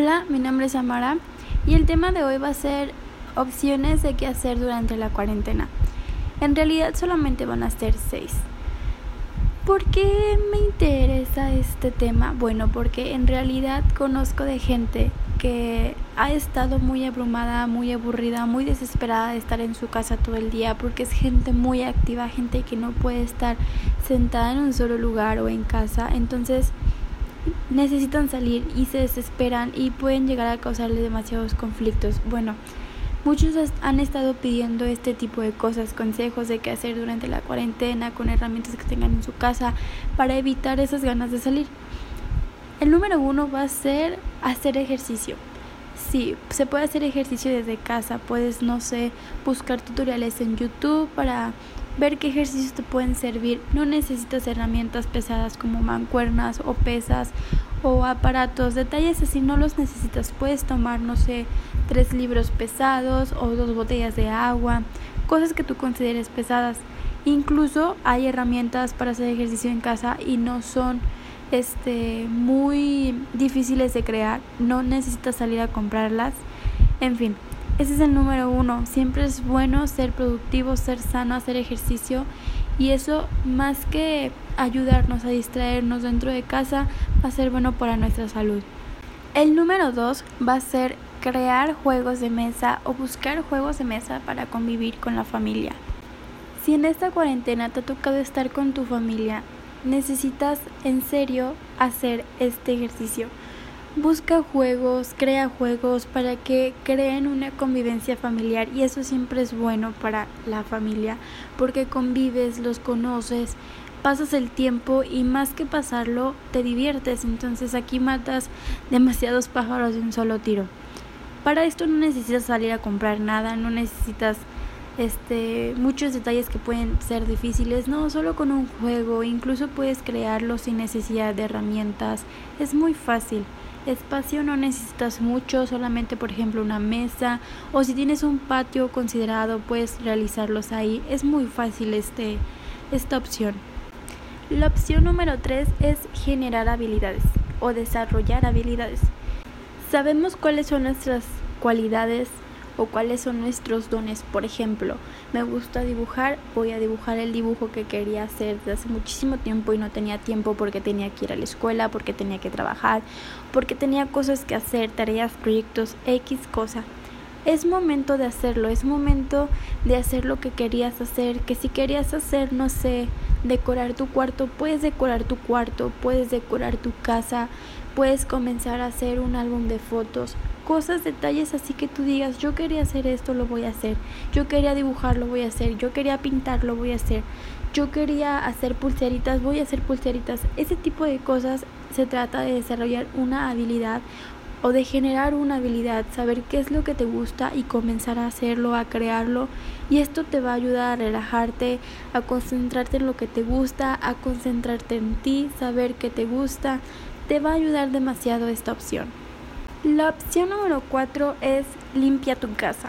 Hola, mi nombre es Amara y el tema de hoy va a ser opciones de qué hacer durante la cuarentena. En realidad solamente van a ser seis. ¿Por qué me interesa este tema? Bueno, porque en realidad conozco de gente que ha estado muy abrumada, muy aburrida, muy desesperada de estar en su casa todo el día, porque es gente muy activa, gente que no puede estar sentada en un solo lugar o en casa. Entonces, necesitan salir y se desesperan y pueden llegar a causarles demasiados conflictos. Bueno, muchos han estado pidiendo este tipo de cosas, consejos de qué hacer durante la cuarentena con herramientas que tengan en su casa para evitar esas ganas de salir. El número uno va a ser hacer ejercicio. Sí, se puede hacer ejercicio desde casa. Puedes, no sé, buscar tutoriales en YouTube para ver qué ejercicios te pueden servir. No necesitas herramientas pesadas como mancuernas o pesas o aparatos. Detalles así no los necesitas. Puedes tomar, no sé, tres libros pesados o dos botellas de agua, cosas que tú consideres pesadas. Incluso hay herramientas para hacer ejercicio en casa y no son este muy difíciles de crear. No necesitas salir a comprarlas. En fin, ese es el número uno. Siempre es bueno ser productivo, ser sano, hacer ejercicio. Y eso, más que ayudarnos a distraernos dentro de casa, va a ser bueno para nuestra salud. El número dos va a ser crear juegos de mesa o buscar juegos de mesa para convivir con la familia. Si en esta cuarentena te ha tocado estar con tu familia, necesitas en serio hacer este ejercicio busca juegos, crea juegos para que creen una convivencia familiar y eso siempre es bueno para la familia porque convives, los conoces, pasas el tiempo y más que pasarlo te diviertes, entonces aquí matas demasiados pájaros de un solo tiro. Para esto no necesitas salir a comprar nada, no necesitas este muchos detalles que pueden ser difíciles, no, solo con un juego, incluso puedes crearlo sin necesidad de herramientas, es muy fácil. Espacio no necesitas mucho, solamente por ejemplo una mesa o si tienes un patio considerado puedes realizarlos ahí. Es muy fácil este, esta opción. La opción número 3 es generar habilidades o desarrollar habilidades. Sabemos cuáles son nuestras cualidades o cuáles son nuestros dones. Por ejemplo, me gusta dibujar, voy a dibujar el dibujo que quería hacer desde hace muchísimo tiempo y no tenía tiempo porque tenía que ir a la escuela, porque tenía que trabajar, porque tenía cosas que hacer, tareas, proyectos, X cosa. Es momento de hacerlo, es momento de hacer lo que querías hacer, que si querías hacer, no sé, decorar tu cuarto, puedes decorar tu cuarto, puedes decorar tu casa, puedes comenzar a hacer un álbum de fotos, cosas, detalles así que tú digas, yo quería hacer esto, lo voy a hacer, yo quería dibujar, lo voy a hacer, yo quería pintar, lo voy a hacer, yo quería hacer pulseritas, voy a hacer pulseritas. Ese tipo de cosas se trata de desarrollar una habilidad o de generar una habilidad, saber qué es lo que te gusta y comenzar a hacerlo, a crearlo. Y esto te va a ayudar a relajarte, a concentrarte en lo que te gusta, a concentrarte en ti, saber qué te gusta. Te va a ayudar demasiado esta opción. La opción número 4 es limpia tu casa.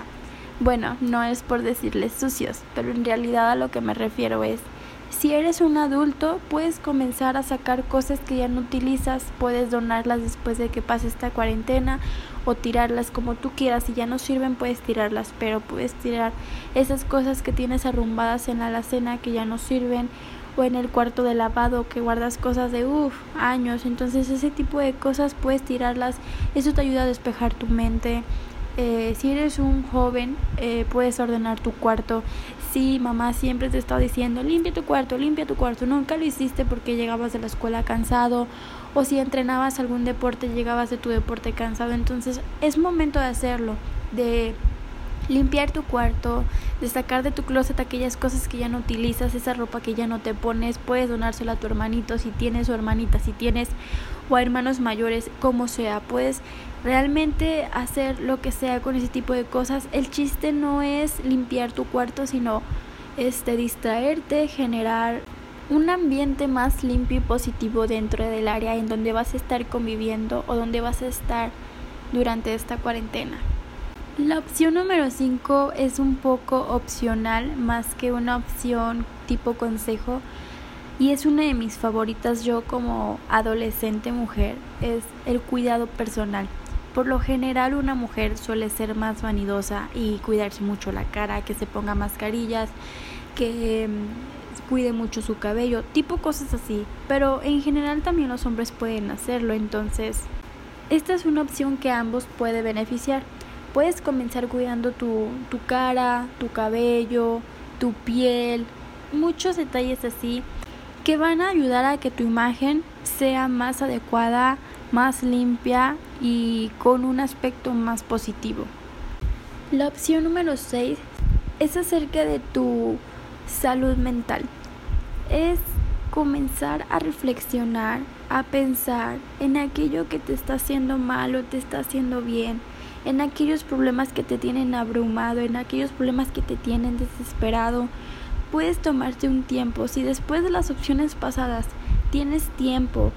Bueno, no es por decirles sucios, pero en realidad a lo que me refiero es, si eres un adulto, puedes comenzar a sacar cosas que ya no utilizas, puedes donarlas después de que pase esta cuarentena o tirarlas como tú quieras, si ya no sirven puedes tirarlas, pero puedes tirar esas cosas que tienes arrumbadas en la alacena que ya no sirven o en el cuarto de lavado que guardas cosas de uff, años. Entonces ese tipo de cosas puedes tirarlas. Eso te ayuda a despejar tu mente. Eh, si eres un joven, eh, puedes ordenar tu cuarto. Si mamá siempre te está diciendo, limpia tu cuarto, limpia tu cuarto. Nunca lo hiciste porque llegabas de la escuela cansado. O si entrenabas algún deporte, llegabas de tu deporte cansado. Entonces es momento de hacerlo. De limpiar tu cuarto, de sacar de tu closet aquellas cosas que ya no utilizas, esa ropa que ya no te pones, puedes donársela a tu hermanito si tienes o hermanita, si tienes o a hermanos mayores, como sea, puedes realmente hacer lo que sea con ese tipo de cosas. El chiste no es limpiar tu cuarto, sino este distraerte, generar un ambiente más limpio y positivo dentro del área en donde vas a estar conviviendo o donde vas a estar durante esta cuarentena. La opción número 5 es un poco opcional más que una opción tipo consejo y es una de mis favoritas yo como adolescente mujer, es el cuidado personal. por lo general una mujer suele ser más vanidosa y cuidarse mucho la cara, que se ponga mascarillas, que mm, cuide mucho su cabello, tipo cosas así. Pero en general también los hombres pueden hacerlo, entonces esta es una opción que ambos puede beneficiar. Puedes comenzar cuidando tu, tu cara, tu cabello, tu piel, muchos detalles así que van a ayudar a que tu imagen sea más adecuada, más limpia y con un aspecto más positivo. La opción número 6 es acerca de tu salud mental. Es comenzar a reflexionar, a pensar en aquello que te está haciendo mal o te está haciendo bien, en aquellos problemas que te tienen abrumado, en aquellos problemas que te tienen desesperado. Puedes tomarte un tiempo. Si después de las opciones pasadas tienes tiempo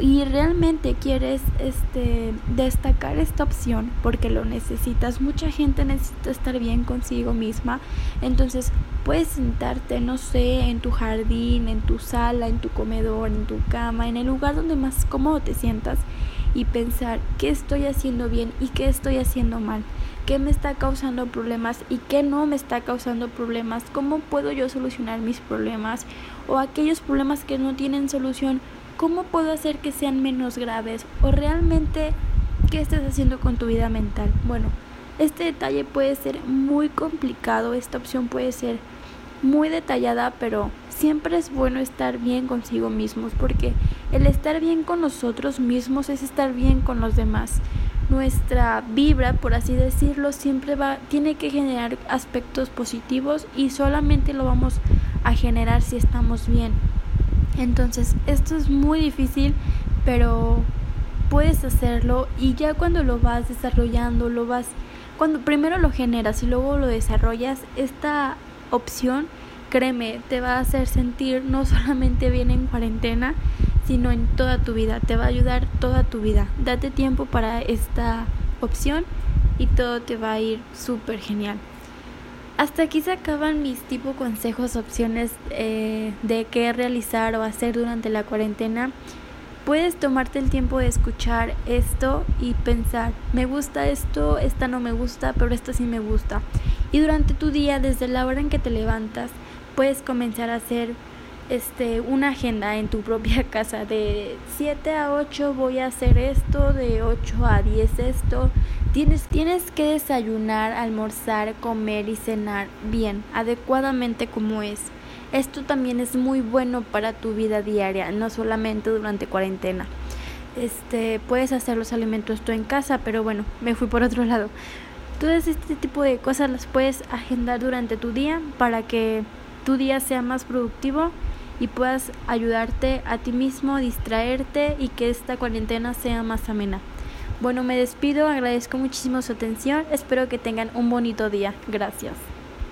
y realmente quieres este destacar esta opción porque lo necesitas, mucha gente necesita estar bien consigo misma, entonces puedes sentarte, no sé, en tu jardín, en tu sala, en tu comedor, en tu cama, en el lugar donde más cómodo te sientas y pensar qué estoy haciendo bien y qué estoy haciendo mal, qué me está causando problemas y qué no me está causando problemas, cómo puedo yo solucionar mis problemas o aquellos problemas que no tienen solución, cómo puedo hacer que sean menos graves o realmente qué estás haciendo con tu vida mental. Bueno, este detalle puede ser muy complicado, esta opción puede ser muy detallada, pero siempre es bueno estar bien consigo mismos, porque el estar bien con nosotros mismos es estar bien con los demás. Nuestra vibra, por así decirlo, siempre va tiene que generar aspectos positivos y solamente lo vamos a generar si estamos bien. Entonces, esto es muy difícil, pero puedes hacerlo y ya cuando lo vas desarrollando, lo vas cuando primero lo generas y luego lo desarrollas, esta opción, créeme, te va a hacer sentir no solamente bien en cuarentena, sino en toda tu vida. Te va a ayudar toda tu vida. Date tiempo para esta opción y todo te va a ir súper genial. Hasta aquí se acaban mis tipo consejos, opciones eh, de qué realizar o hacer durante la cuarentena. Puedes tomarte el tiempo de escuchar esto y pensar, me gusta esto, esta no me gusta, pero esta sí me gusta. Y durante tu día, desde la hora en que te levantas, puedes comenzar a hacer este una agenda en tu propia casa de 7 a 8 voy a hacer esto, de 8 a 10 esto. Tienes, tienes que desayunar, almorzar, comer y cenar bien, adecuadamente como es. Esto también es muy bueno para tu vida diaria, no solamente durante cuarentena. Este, puedes hacer los alimentos tú en casa, pero bueno, me fui por otro lado. Todas este tipo de cosas las puedes agendar durante tu día para que tu día sea más productivo y puedas ayudarte a ti mismo, distraerte y que esta cuarentena sea más amena. Bueno, me despido, agradezco muchísimo su atención, espero que tengan un bonito día. Gracias.